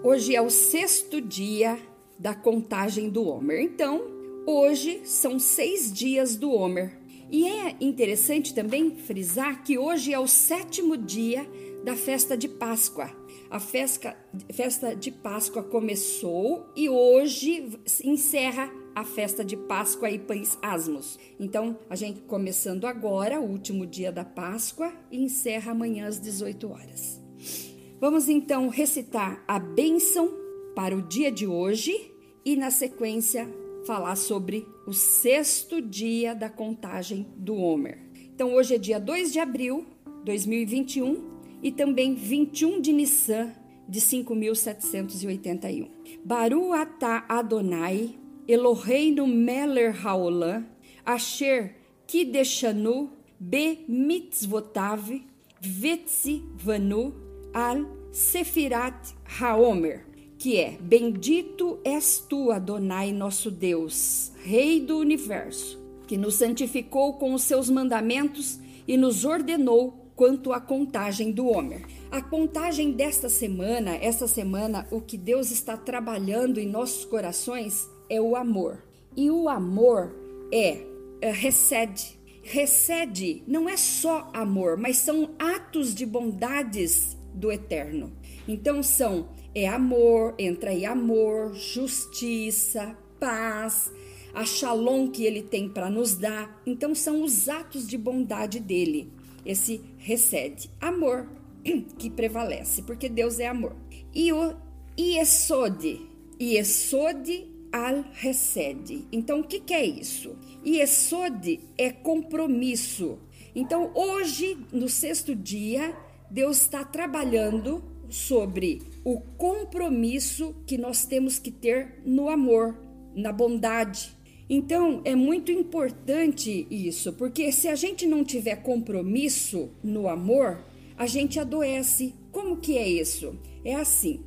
Hoje é o sexto dia da contagem do Homer. Então, hoje são seis dias do Homer. E é interessante também frisar que hoje é o sétimo dia da festa de Páscoa. A festa, festa de Páscoa começou e hoje encerra a festa de Páscoa e Pães Asmos. Então, a gente começando agora, o último dia da Páscoa, e encerra amanhã às 18 horas. Vamos então recitar a bênção para o dia de hoje e, na sequência, falar sobre o sexto dia da contagem do Homer. Então, hoje é dia 2 de abril de 2021 e também 21 de Nissan de 5781. Baru atah Adonai Eloheinu Meller Haolam, Asher Kideshanu Be Mitzvotav Vetsi Vanu Al Sefirat Haomer, que é: Bendito és tu, Adonai, nosso Deus, Rei do universo, que nos santificou com os seus mandamentos e nos ordenou quanto à contagem do Homer. A contagem desta semana, essa semana, o que Deus está trabalhando em nossos corações é o amor. E o amor é, é recede. Recede não é só amor, mas são atos de bondades do eterno. Então são é amor, entra aí amor, justiça, paz, a shalom que ele tem para nos dar. Então são os atos de bondade dele. Esse recede, amor que prevalece, porque Deus é amor. E o Iesode, Iesode al recede. Então, o que, que é isso? Yesod é compromisso. Então, hoje, no sexto dia, Deus está trabalhando sobre o compromisso que nós temos que ter no amor, na bondade. Então, é muito importante isso, porque se a gente não tiver compromisso no amor, a gente adoece. Como que é isso? É assim: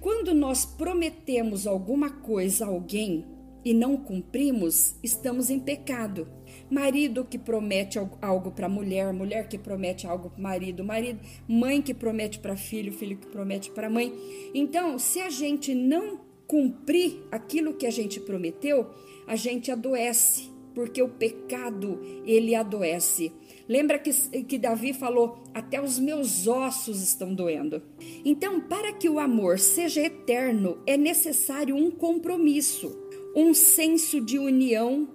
quando nós prometemos alguma coisa a alguém e não cumprimos, estamos em pecado. Marido que promete algo para mulher, mulher que promete algo para marido, marido, mãe que promete para filho, filho que promete para mãe. Então, se a gente não cumprir aquilo que a gente prometeu, a gente adoece, porque o pecado ele adoece. Lembra que, que Davi falou: Até os meus ossos estão doendo. Então, para que o amor seja eterno, é necessário um compromisso, um senso de união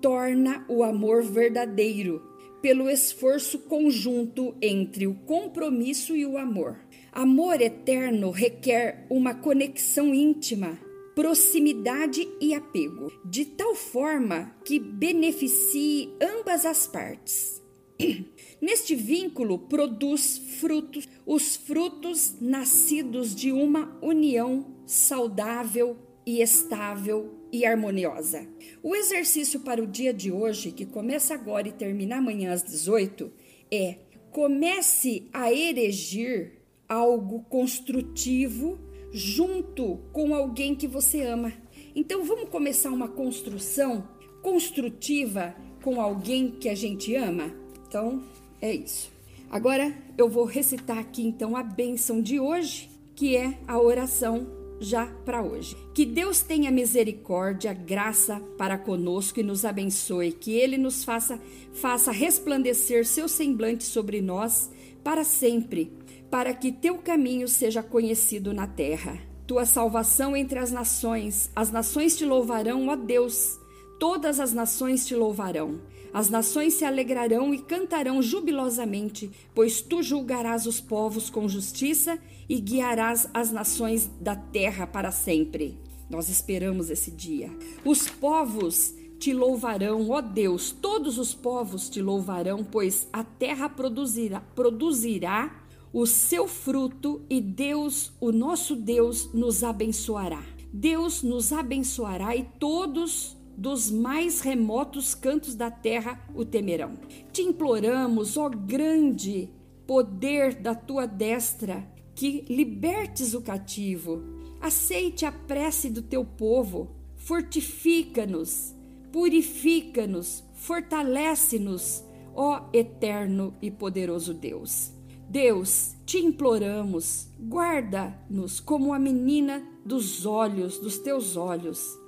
torna o amor verdadeiro, pelo esforço conjunto entre o compromisso e o amor. Amor eterno requer uma conexão íntima, proximidade e apego, de tal forma que beneficie ambas as partes. Neste vínculo produz frutos, os frutos nascidos de uma união saudável e estável e harmoniosa. O exercício para o dia de hoje, que começa agora e termina amanhã às 18, é comece a erigir algo construtivo junto com alguém que você ama. Então vamos começar uma construção construtiva com alguém que a gente ama? Então, é isso. Agora eu vou recitar aqui então a bênção de hoje, que é a oração já para hoje. Que Deus tenha misericórdia, graça para conosco e nos abençoe, que ele nos faça faça resplandecer seu semblante sobre nós para sempre, para que teu caminho seja conhecido na terra. Tua salvação entre as nações, as nações te louvarão, ó Deus. Todas as nações te louvarão. As nações se alegrarão e cantarão jubilosamente, pois tu julgarás os povos com justiça e guiarás as nações da terra para sempre. Nós esperamos esse dia. Os povos te louvarão, ó Deus, todos os povos te louvarão, pois a terra produzirá, produzirá o seu fruto e Deus, o nosso Deus, nos abençoará. Deus nos abençoará e todos dos mais remotos cantos da terra o temerão. Te imploramos, ó grande poder da tua destra, que libertes o cativo. Aceite a prece do teu povo, fortifica-nos, purifica-nos, fortalece-nos, ó eterno e poderoso Deus. Deus, te imploramos, guarda-nos como a menina dos olhos, dos teus olhos.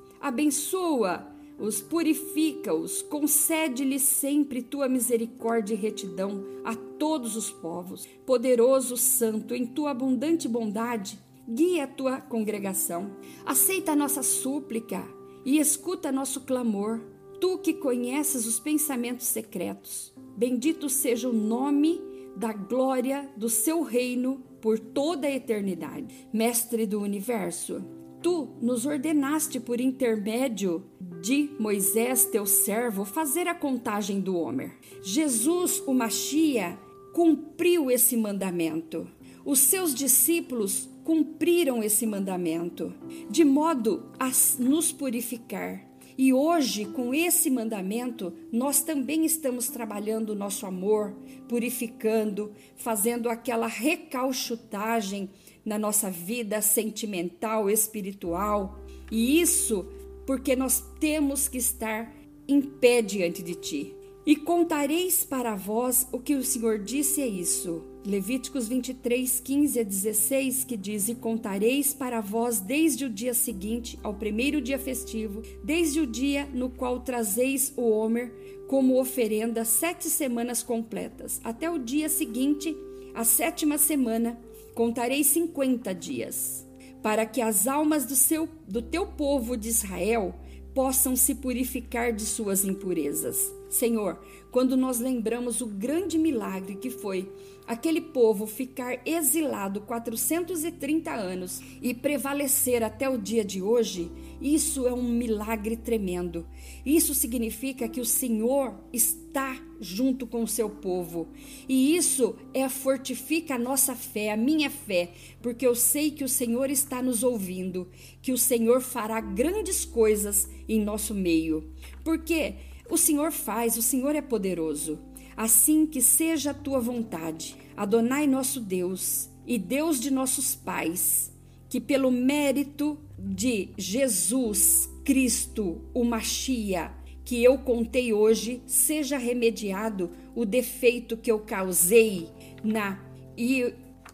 Abençoa-os, purifica-os, concede-lhes sempre tua misericórdia e retidão a todos os povos. Poderoso Santo, em tua abundante bondade, guia a tua congregação. Aceita a nossa súplica e escuta nosso clamor. Tu que conheces os pensamentos secretos. Bendito seja o nome da glória do seu reino por toda a eternidade. Mestre do universo, tu nos ordenaste por intermédio de Moisés, teu servo, fazer a contagem do Homer. Jesus, o Machia, cumpriu esse mandamento. Os seus discípulos cumpriram esse mandamento, de modo a nos purificar e hoje, com esse mandamento, nós também estamos trabalhando o nosso amor, purificando, fazendo aquela recalchutagem na nossa vida sentimental, espiritual. E isso porque nós temos que estar em pé diante de ti. E contareis para vós o que o Senhor disse é isso. Levíticos 23, 15 a 16, que diz: E contareis para vós desde o dia seguinte ao primeiro dia festivo, desde o dia no qual trazeis o Homer como oferenda sete semanas completas, até o dia seguinte, a sétima semana, contarei cinquenta dias, para que as almas do, seu, do teu povo de Israel possam se purificar de suas impurezas. Senhor, quando nós lembramos o grande milagre que foi aquele povo ficar exilado 430 anos e prevalecer até o dia de hoje, isso é um milagre tremendo. Isso significa que o Senhor está junto com o seu povo. E isso é fortifica a nossa fé, a minha fé, porque eu sei que o Senhor está nos ouvindo, que o Senhor fará grandes coisas em nosso meio. Porque o Senhor faz, o Senhor é poderoso. Assim que seja a tua vontade, Adonai nosso Deus e Deus de nossos pais, que pelo mérito de Jesus Cristo, o Machia, que eu contei hoje, seja remediado o defeito que eu causei na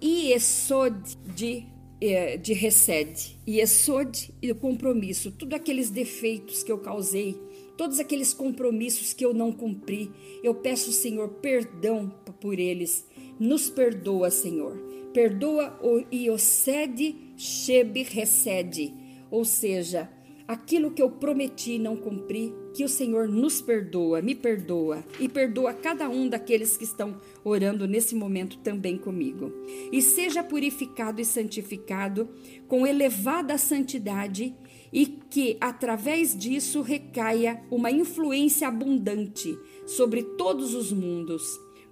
Iesod de, eh, de Resed, Iesod e o compromisso, tudo aqueles defeitos que eu causei todos aqueles compromissos que eu não cumpri. Eu peço, Senhor, perdão por eles. Nos perdoa, Senhor. Perdoa o Iosede Shebe Recede, ou seja, aquilo que eu prometi não cumpri, que o Senhor nos perdoa, me perdoa e perdoa cada um daqueles que estão orando nesse momento também comigo. E seja purificado e santificado com elevada santidade e que através disso recaia uma influência abundante sobre todos os mundos,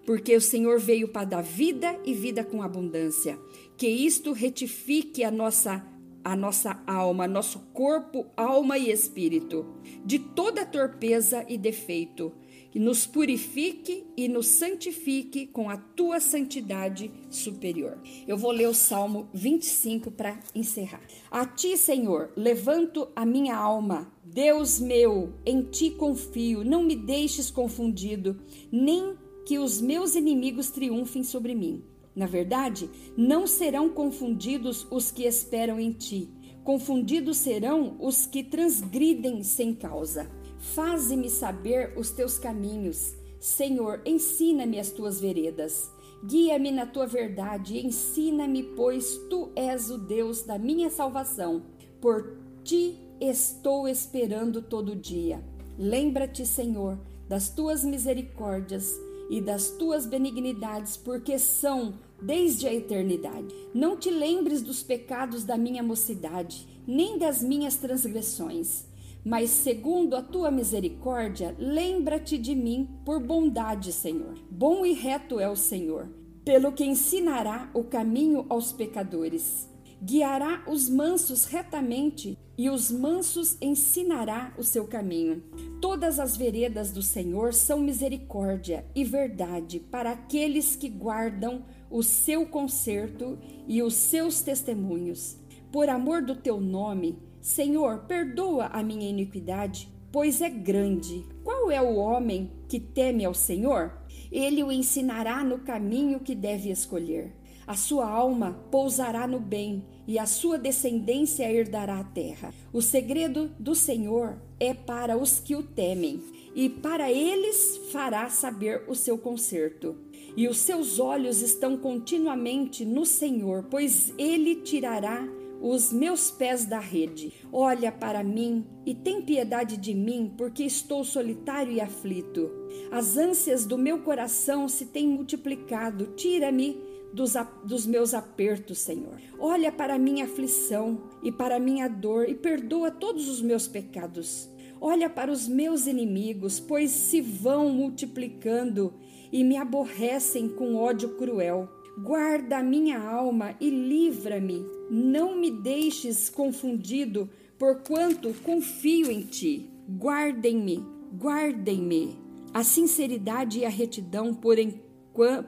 porque o Senhor veio para dar vida e vida com abundância. Que isto retifique a nossa a nossa alma, nosso corpo, alma e espírito de toda torpeza e defeito que nos purifique e nos santifique com a tua santidade superior. Eu vou ler o Salmo 25 para encerrar. A ti, Senhor, levanto a minha alma. Deus meu, em ti confio. Não me deixes confundido, nem que os meus inimigos triunfem sobre mim. Na verdade, não serão confundidos os que esperam em ti. Confundidos serão os que transgridem sem causa. Faze-me saber os teus caminhos. Senhor, ensina-me as tuas veredas. Guia-me na tua verdade ensina-me, pois tu és o Deus da minha salvação. Por ti estou esperando todo dia. Lembra-te, Senhor, das tuas misericórdias e das tuas benignidades, porque são desde a eternidade. Não te lembres dos pecados da minha mocidade, nem das minhas transgressões mas segundo a tua misericórdia, lembra-te de mim por bondade, Senhor. Bom e reto é o Senhor, pelo que ensinará o caminho aos pecadores. Guiará os mansos retamente, e os mansos ensinará o seu caminho. Todas as veredas do Senhor são misericórdia e verdade para aqueles que guardam o seu conserto e os seus testemunhos. Por amor do teu nome, Senhor, perdoa a minha iniquidade, pois é grande. Qual é o homem que teme ao Senhor? Ele o ensinará no caminho que deve escolher. A sua alma pousará no bem e a sua descendência herdará a terra. O segredo do Senhor é para os que o temem, e para eles fará saber o seu conserto. E os seus olhos estão continuamente no Senhor, pois ele tirará os meus pés da rede. Olha para mim e tem piedade de mim, porque estou solitário e aflito. As ânsias do meu coração se têm multiplicado. Tira-me dos, dos meus apertos, Senhor. Olha para a minha aflição e para a minha dor e perdoa todos os meus pecados. Olha para os meus inimigos, pois se vão multiplicando e me aborrecem com ódio cruel. Guarda a minha alma e livra-me. Não me deixes confundido, porquanto confio em ti. Guardem-me, guardem-me. A sinceridade e a retidão, porém,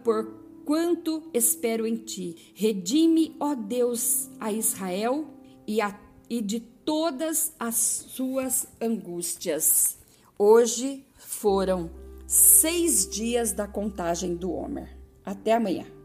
por quanto espero em ti. Redime, ó Deus, a Israel e, a, e de todas as suas angústias. Hoje foram seis dias da contagem do Homer. Até amanhã.